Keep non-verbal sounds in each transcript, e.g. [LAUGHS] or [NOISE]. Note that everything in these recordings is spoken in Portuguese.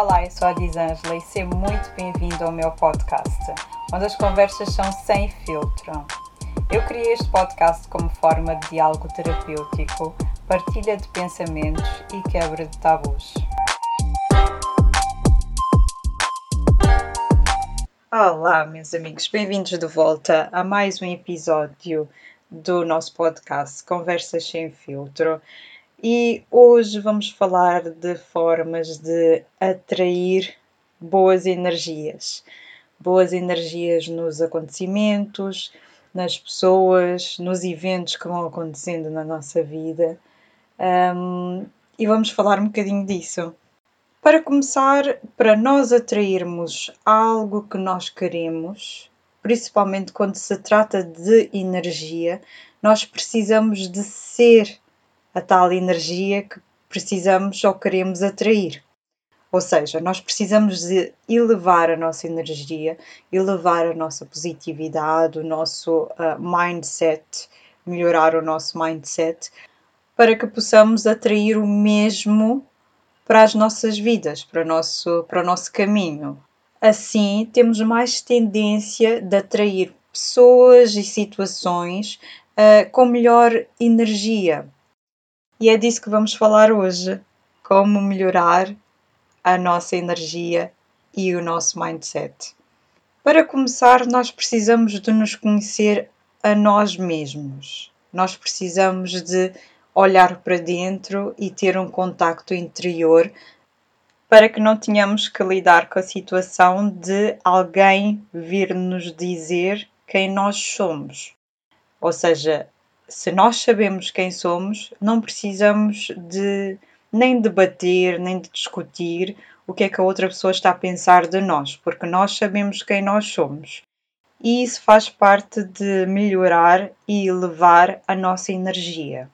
Olá, eu sou a Disângela e seja muito bem-vindo ao meu podcast, onde as conversas são sem filtro. Eu criei este podcast como forma de diálogo terapêutico, partilha de pensamentos e quebra de tabus. Olá, meus amigos, bem-vindos de volta a mais um episódio do nosso podcast Conversas Sem Filtro. E hoje vamos falar de formas de atrair boas energias. Boas energias nos acontecimentos, nas pessoas, nos eventos que vão acontecendo na nossa vida. Um, e vamos falar um bocadinho disso. Para começar, para nós atrairmos algo que nós queremos, principalmente quando se trata de energia, nós precisamos de ser a tal energia que precisamos ou queremos atrair. Ou seja, nós precisamos de elevar a nossa energia, elevar a nossa positividade, o nosso uh, mindset, melhorar o nosso mindset, para que possamos atrair o mesmo para as nossas vidas, para o nosso, para o nosso caminho. Assim, temos mais tendência de atrair pessoas e situações uh, com melhor energia, e é disso que vamos falar hoje: como melhorar a nossa energia e o nosso mindset. Para começar, nós precisamos de nos conhecer a nós mesmos. Nós precisamos de olhar para dentro e ter um contacto interior para que não tenhamos que lidar com a situação de alguém vir nos dizer quem nós somos. Ou seja, se nós sabemos quem somos, não precisamos de nem debater, nem de discutir o que é que a outra pessoa está a pensar de nós, porque nós sabemos quem nós somos. E isso faz parte de melhorar e elevar a nossa energia.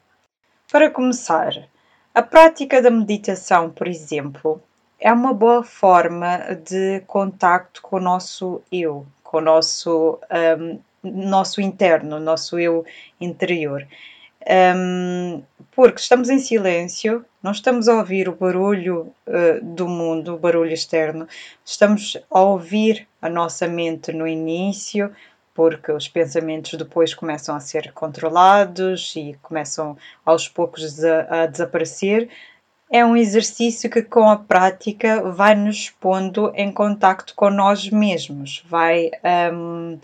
Para começar, a prática da meditação, por exemplo, é uma boa forma de contacto com o nosso eu, com o nosso um, nosso interno, nosso eu interior. Um, porque estamos em silêncio, não estamos a ouvir o barulho uh, do mundo, o barulho externo, estamos a ouvir a nossa mente no início, porque os pensamentos depois começam a ser controlados e começam aos poucos a, a desaparecer. É um exercício que, com a prática, vai nos pondo em contacto com nós mesmos, vai. Um,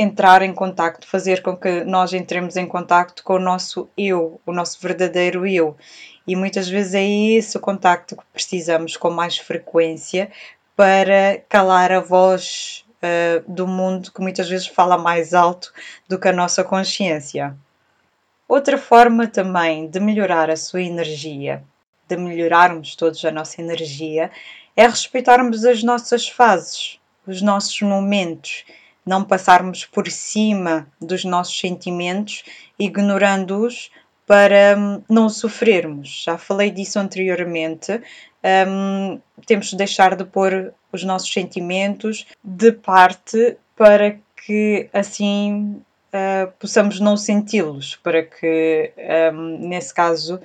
entrar em contacto, fazer com que nós entremos em contacto com o nosso eu, o nosso verdadeiro eu. E muitas vezes é esse o contacto que precisamos com mais frequência para calar a voz uh, do mundo que muitas vezes fala mais alto do que a nossa consciência. Outra forma também de melhorar a sua energia, de melhorarmos todos a nossa energia, é respeitarmos as nossas fases, os nossos momentos não passarmos por cima dos nossos sentimentos, ignorando-os para hum, não sofrermos. Já falei disso anteriormente. Um, temos de deixar de pôr os nossos sentimentos de parte para que assim uh, possamos não senti-los, para que um, nesse caso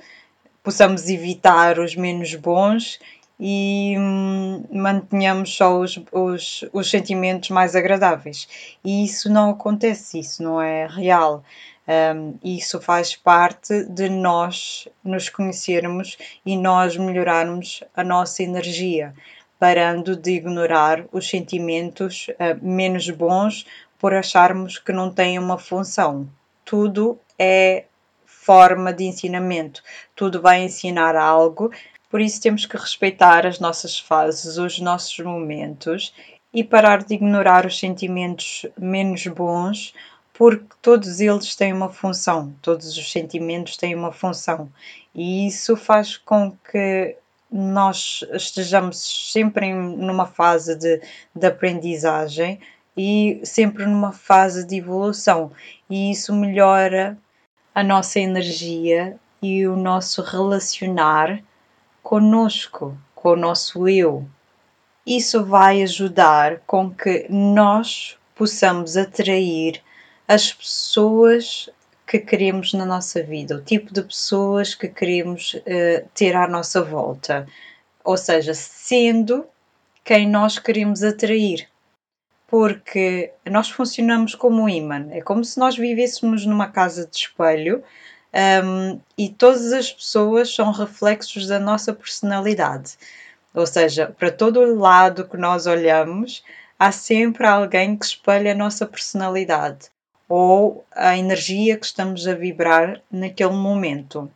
possamos evitar os menos bons e hum, mantenhamos só os, os, os sentimentos mais agradáveis. E isso não acontece, isso não é real. Um, isso faz parte de nós nos conhecermos e nós melhorarmos a nossa energia, parando de ignorar os sentimentos uh, menos bons por acharmos que não têm uma função. Tudo é forma de ensinamento, tudo vai ensinar algo por isso temos que respeitar as nossas fases, os nossos momentos e parar de ignorar os sentimentos menos bons, porque todos eles têm uma função, todos os sentimentos têm uma função. E isso faz com que nós estejamos sempre em, numa fase de, de aprendizagem e sempre numa fase de evolução. E isso melhora a nossa energia e o nosso relacionar conosco, com o nosso eu. Isso vai ajudar com que nós possamos atrair as pessoas que queremos na nossa vida, o tipo de pessoas que queremos uh, ter à nossa volta. ou seja, sendo quem nós queremos atrair. Porque nós funcionamos como um imã. É como se nós vivêssemos numa casa de espelho um, e todas as pessoas são reflexos da nossa personalidade. Ou seja, para todo lado que nós olhamos, há sempre alguém que espelha a nossa personalidade ou a energia que estamos a vibrar naquele momento.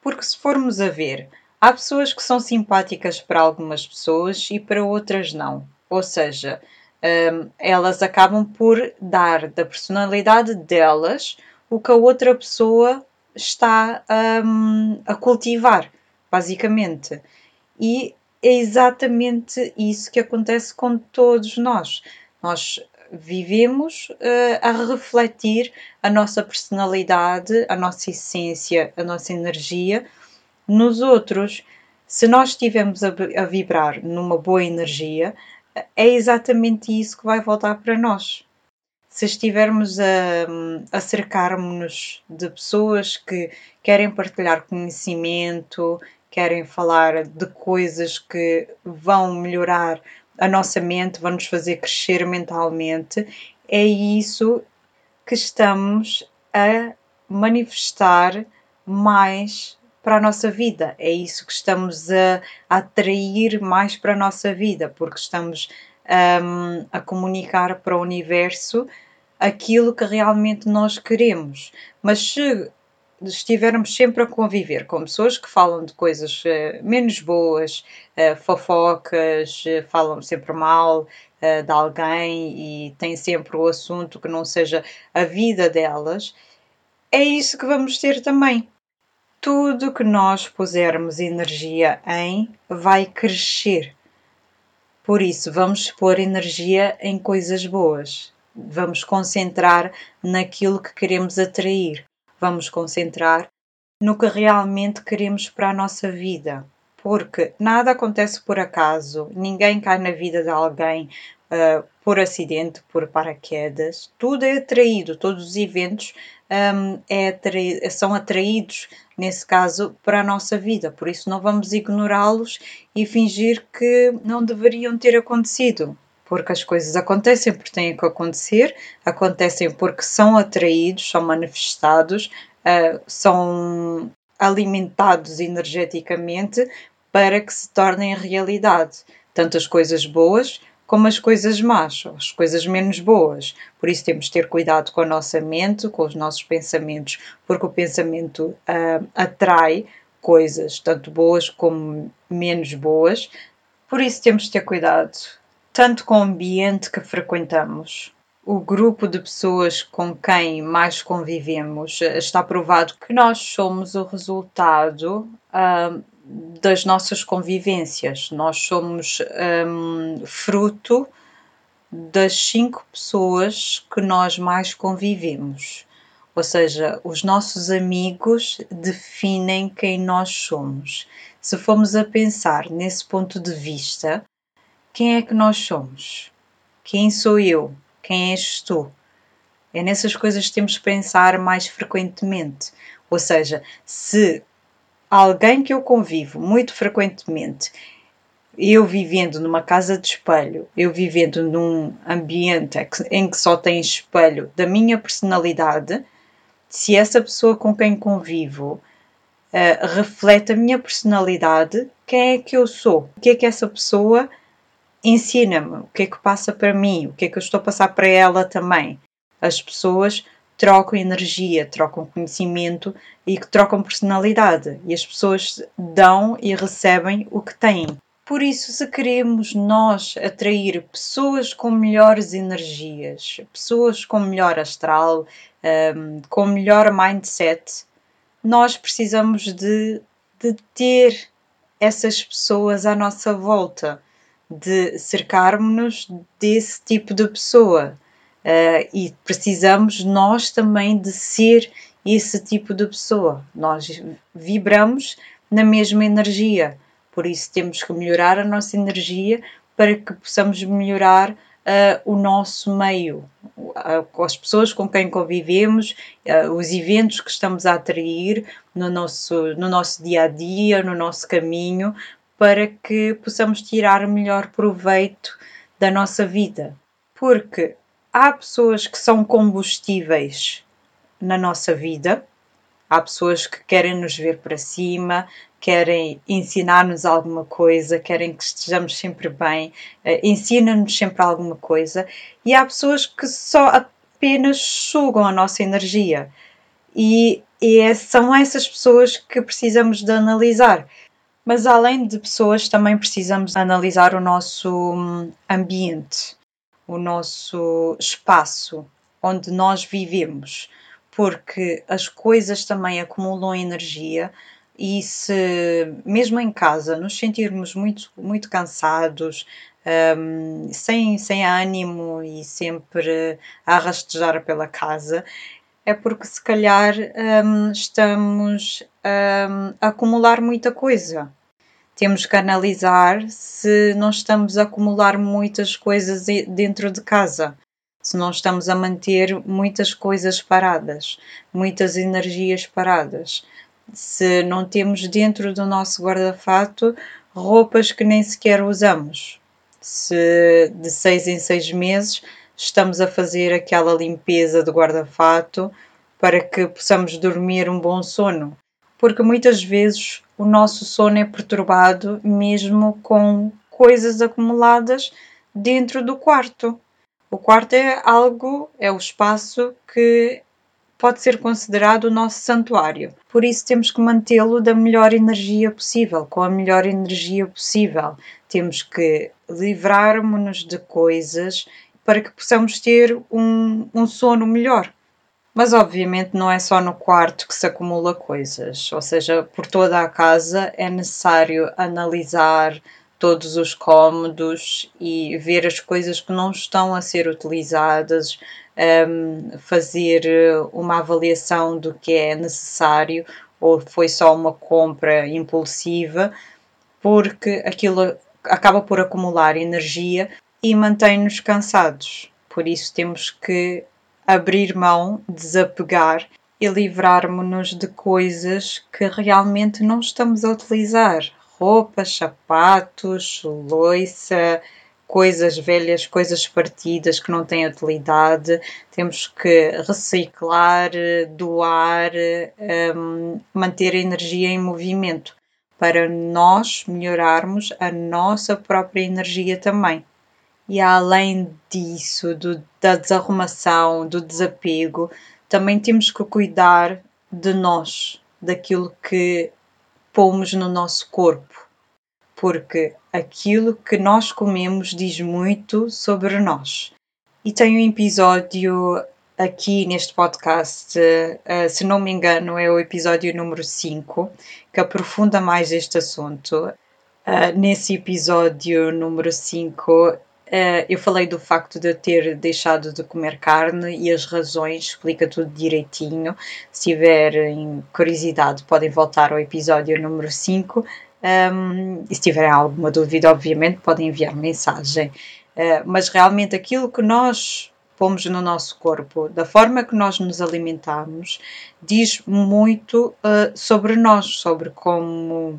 Porque se formos a ver, há pessoas que são simpáticas para algumas pessoas e para outras não. Ou seja, um, elas acabam por dar da personalidade delas o que a outra pessoa está um, a cultivar, basicamente. E é exatamente isso que acontece com todos nós. Nós vivemos uh, a refletir a nossa personalidade, a nossa essência, a nossa energia nos outros. Se nós estivermos a, a vibrar numa boa energia, é exatamente isso que vai voltar para nós. Se estivermos a, a cercar-nos de pessoas que querem partilhar conhecimento, querem falar de coisas que vão melhorar a nossa mente, vão nos fazer crescer mentalmente, é isso que estamos a manifestar mais para a nossa vida. É isso que estamos a, atrair mais para a nossa vida, porque estamos um, a comunicar para o universo aquilo que realmente nós queremos. Mas se estivermos sempre a conviver com pessoas que falam de coisas uh, menos boas, uh, fofocas, uh, falam sempre mal de alguém e têm sempre o assunto que não seja a vida delas, é isso que vamos ter também. Tudo que nós pusermos energia em vai crescer. Por isso, vamos pôr energia em coisas boas. Vamos concentrar naquilo que queremos atrair. Vamos concentrar no que realmente queremos para a nossa vida. Porque nada acontece por acaso, ninguém cai na vida de alguém uh, por acidente, por paraquedas, tudo é atraído, todos os eventos um, é são atraídos, nesse caso, para a nossa vida. Por isso, não vamos ignorá-los e fingir que não deveriam ter acontecido porque as coisas acontecem porque têm que acontecer, acontecem porque são atraídos, são manifestados, uh, são alimentados energeticamente para que se tornem realidade. Tanto as coisas boas como as coisas más, as coisas menos boas. Por isso temos de ter cuidado com a nossa mente, com os nossos pensamentos, porque o pensamento uh, atrai coisas tanto boas como menos boas. Por isso temos de ter cuidado tanto com o ambiente que frequentamos. O grupo de pessoas com quem mais convivemos está provado que nós somos o resultado uh, das nossas convivências. Nós somos um, fruto das cinco pessoas que nós mais convivemos. Ou seja, os nossos amigos definem quem nós somos. Se formos a pensar nesse ponto de vista, quem é que nós somos? Quem sou eu? Quem és tu? É nessas coisas que temos que pensar mais frequentemente. Ou seja, se alguém que eu convivo muito frequentemente, eu vivendo numa casa de espelho, eu vivendo num ambiente em que só tem espelho da minha personalidade, se essa pessoa com quem convivo uh, reflete a minha personalidade, quem é que eu sou? O que é que essa pessoa ensina-me o que é que passa para mim, o que é que eu estou a passar para ela também. As pessoas trocam energia, trocam conhecimento e trocam personalidade. E as pessoas dão e recebem o que têm. Por isso, se queremos nós atrair pessoas com melhores energias, pessoas com melhor astral, um, com melhor mindset, nós precisamos de, de ter essas pessoas à nossa volta de cercarmos-nos desse tipo de pessoa. Uh, e precisamos nós também de ser esse tipo de pessoa. Nós vibramos na mesma energia, por isso temos que melhorar a nossa energia para que possamos melhorar uh, o nosso meio, uh, as pessoas com quem convivemos, os eventos que estamos a atrair no nosso, no nosso dia a dia, no nosso caminho, para que possamos tirar melhor proveito da nossa vida. Porque há pessoas que são combustíveis na nossa vida, há pessoas que querem nos ver para cima, querem ensinar-nos alguma coisa, querem que estejamos sempre bem, uh, ensinam-nos sempre alguma coisa, e há pessoas que só apenas sugam a nossa energia. E, e é, são essas pessoas que precisamos de analisar. Mas além de pessoas, também precisamos analisar o nosso hum, ambiente, o nosso espaço onde nós vivemos, porque as coisas também acumulam energia e se mesmo em casa nos sentirmos muito, muito cansados, um, sem, sem ânimo e sempre a rastejar pela casa, é porque se calhar um, estamos um, a acumular muita coisa. Temos que analisar se não estamos a acumular muitas coisas dentro de casa, se não estamos a manter muitas coisas paradas, muitas energias paradas se não temos dentro do nosso guarda-fato roupas que nem sequer usamos. Se de seis em seis meses estamos a fazer aquela limpeza do guarda-fato para que possamos dormir um bom sono. Porque muitas vezes o nosso sono é perturbado mesmo com coisas acumuladas dentro do quarto. O quarto é algo, é o espaço que pode ser considerado o nosso santuário. Por isso temos que mantê-lo da melhor energia possível, com a melhor energia possível. Temos que livrarmos-nos de coisas para que possamos ter um, um sono melhor. Mas obviamente não é só no quarto que se acumula coisas, ou seja, por toda a casa é necessário analisar todos os cômodos e ver as coisas que não estão a ser utilizadas, um, fazer uma avaliação do que é necessário ou foi só uma compra impulsiva, porque aquilo acaba por acumular energia e mantém-nos cansados. Por isso temos que abrir mão, desapegar e livrarmos-nos de coisas que realmente não estamos a utilizar. Roupas, sapatos, loiça, coisas velhas, coisas partidas que não têm utilidade, temos que reciclar, doar, um, manter a energia em movimento para nós melhorarmos a nossa própria energia também. E além disso, do, da desarrumação, do desapego, também temos que cuidar de nós, daquilo que pomos no nosso corpo porque aquilo que nós comemos diz muito sobre nós. E tem um episódio aqui neste podcast, uh, se não me engano, é o episódio número 5, que aprofunda mais este assunto. Uh, nesse episódio número 5, uh, eu falei do facto de eu ter deixado de comer carne e as razões, explica tudo direitinho. Se tiverem curiosidade, podem voltar ao episódio número 5 um, e se tiverem alguma dúvida, obviamente, podem enviar mensagem. Uh, mas realmente aquilo que nós pomos no nosso corpo, da forma que nós nos alimentamos, diz muito uh, sobre nós, sobre como,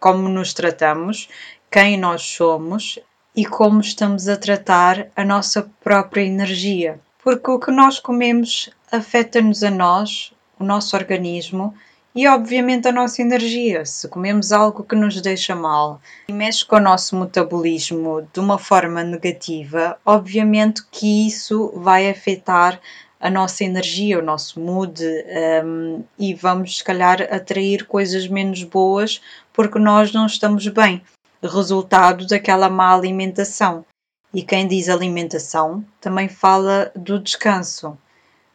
como nos tratamos, quem nós somos e como estamos a tratar a nossa própria energia. Porque o que nós comemos afeta-nos a nós, o nosso organismo, e obviamente a nossa energia. Se comemos algo que nos deixa mal e mexe com o nosso metabolismo de uma forma negativa, obviamente que isso vai afetar a nossa energia, o nosso mood um, e vamos se calhar atrair coisas menos boas porque nós não estamos bem. Resultado daquela má alimentação. E quem diz alimentação também fala do descanso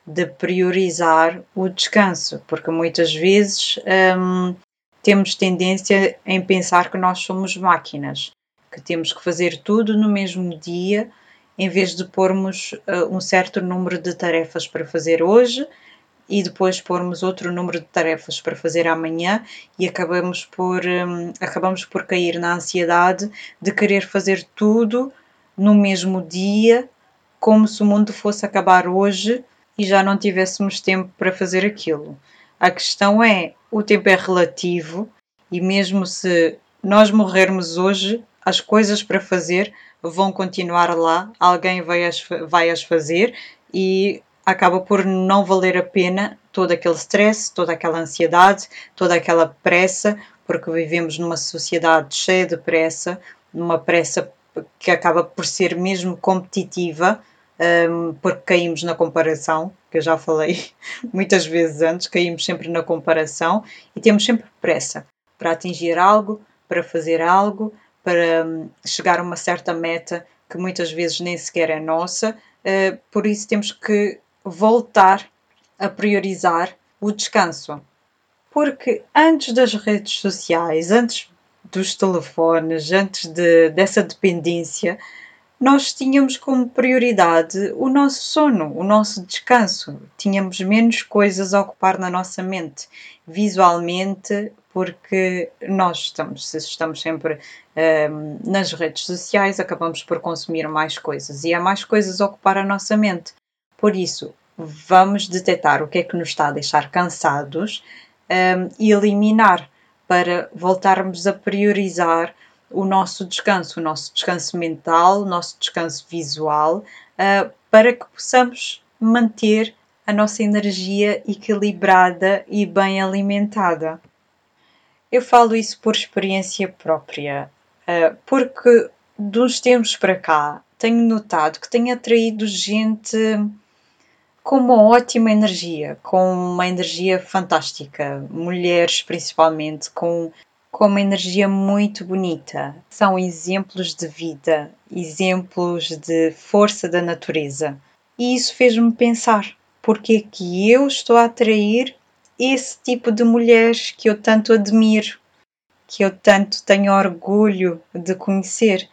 de priorizar o descanso, porque muitas vezes hum, temos tendência em pensar que nós somos máquinas, que temos que fazer tudo no mesmo dia, em vez de pormos uh, um certo número de tarefas para fazer hoje e depois pormos outro número de tarefas para fazer amanhã e acabamos por, um, acabamos por cair na ansiedade de querer fazer tudo no mesmo dia, como se o mundo fosse acabar hoje e já não tivéssemos tempo para fazer aquilo. A questão é: o tempo é relativo e, mesmo se nós morrermos hoje, as coisas para fazer vão continuar lá, alguém vai as, vai as fazer e acaba por não valer a pena todo aquele stress, toda aquela ansiedade, toda aquela pressa, porque vivemos numa sociedade cheia de pressa, numa pressa que acaba por ser mesmo competitiva, um, porque caímos na comparação, que eu já falei [LAUGHS] muitas vezes antes, caímos sempre na comparação e temos sempre pressa para atingir algo, para fazer algo, para um, chegar a uma certa meta que muitas vezes nem sequer é nossa, uh, por isso temos que voltar a priorizar o descanso. Porque antes das redes sociais, antes dos telefones, antes de, dessa dependência, nós tínhamos como prioridade o nosso sono, o nosso descanso. Tínhamos menos coisas a ocupar na nossa mente, visualmente, porque nós estamos, se estamos sempre um, nas redes sociais, acabamos por consumir mais coisas e há mais coisas a ocupar a nossa mente. Por isso, vamos detectar o que é que nos está a deixar cansados um, e eliminar para voltarmos a priorizar o nosso descanso, o nosso descanso mental, o nosso descanso visual, uh, para que possamos manter a nossa energia equilibrada e bem alimentada. Eu falo isso por experiência própria, uh, porque dos tempos para cá tenho notado que tenho atraído gente com uma ótima energia, com uma energia fantástica, mulheres principalmente, com, com uma energia muito bonita. São exemplos de vida, exemplos de força da natureza. E isso fez-me pensar porque é que eu estou a atrair esse tipo de mulheres que eu tanto admiro, que eu tanto tenho orgulho de conhecer.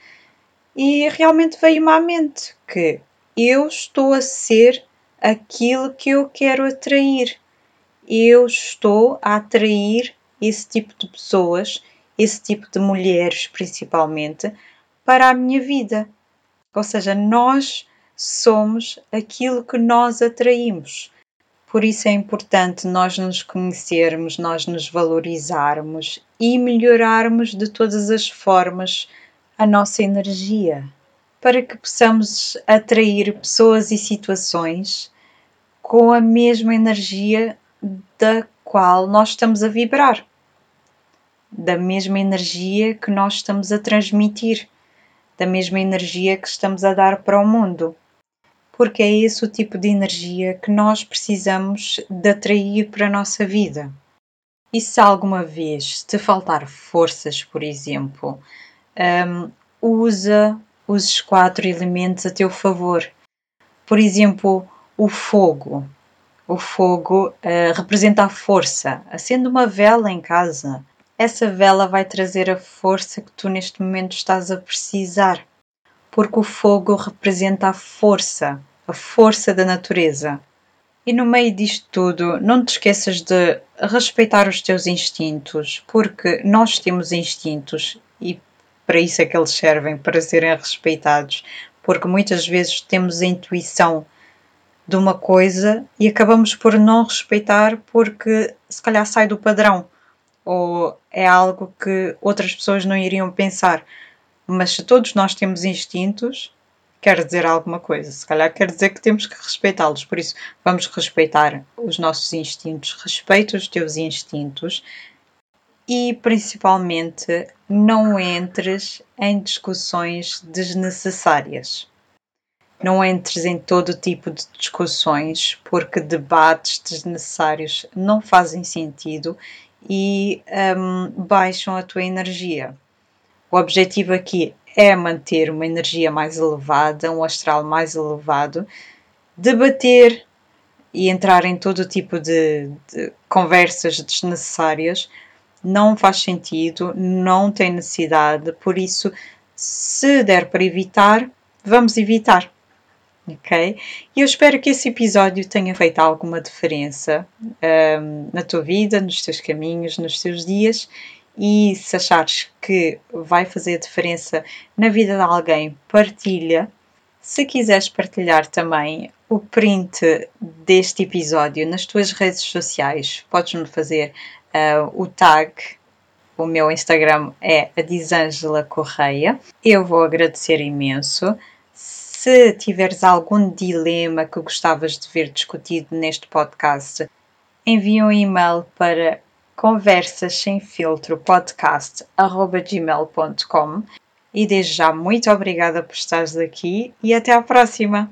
E realmente veio-me à mente que eu estou a ser aquilo que eu quero atrair. Eu estou a atrair esse tipo de pessoas, esse tipo de mulheres principalmente, para a minha vida. Ou seja, nós somos aquilo que nós atraímos. Por isso é importante nós nos conhecermos, nós nos valorizarmos e melhorarmos de todas as formas a nossa energia para que possamos atrair pessoas e situações com a mesma energia da qual nós estamos a vibrar, da mesma energia que nós estamos a transmitir, da mesma energia que estamos a dar para o mundo. Porque é esse o tipo de energia que nós precisamos de atrair para a nossa vida. E se alguma vez te faltar forças, por exemplo, um, usa os quatro elementos a teu favor. Por exemplo, o fogo. O fogo uh, representa a força. Acende uma vela em casa. Essa vela vai trazer a força que tu neste momento estás a precisar. Porque o fogo representa a força, a força da natureza. E no meio disto tudo, não te esqueças de respeitar os teus instintos, porque nós temos instintos e para isso é que eles servem, para serem respeitados, porque muitas vezes temos a intuição de uma coisa e acabamos por não respeitar porque se calhar sai do padrão ou é algo que outras pessoas não iriam pensar. Mas se todos nós temos instintos, quer dizer alguma coisa. Se calhar quer dizer que temos que respeitá-los. Por isso, vamos respeitar os nossos instintos. Respeita os teus instintos e principalmente não entres em discussões desnecessárias. Não entres em todo tipo de discussões, porque debates desnecessários não fazem sentido e um, baixam a tua energia. O objetivo aqui é manter uma energia mais elevada, um astral mais elevado, debater e entrar em todo tipo de, de conversas desnecessárias não faz sentido, não tem necessidade, por isso, se der para evitar, vamos evitar. Ok? E eu espero que esse episódio tenha feito alguma diferença um, na tua vida, nos teus caminhos, nos teus dias. E se achares que vai fazer diferença na vida de alguém, partilha. Se quiseres partilhar também o print deste episódio nas tuas redes sociais, podes-me fazer uh, o tag, O meu Instagram é a Disângela Correia. Eu vou agradecer imenso. Se tiveres algum dilema que gostavas de ver discutido neste podcast, envia um e-mail para conversas sem filtro podcast@gmail.com e desde já muito obrigada por estares aqui e até à próxima.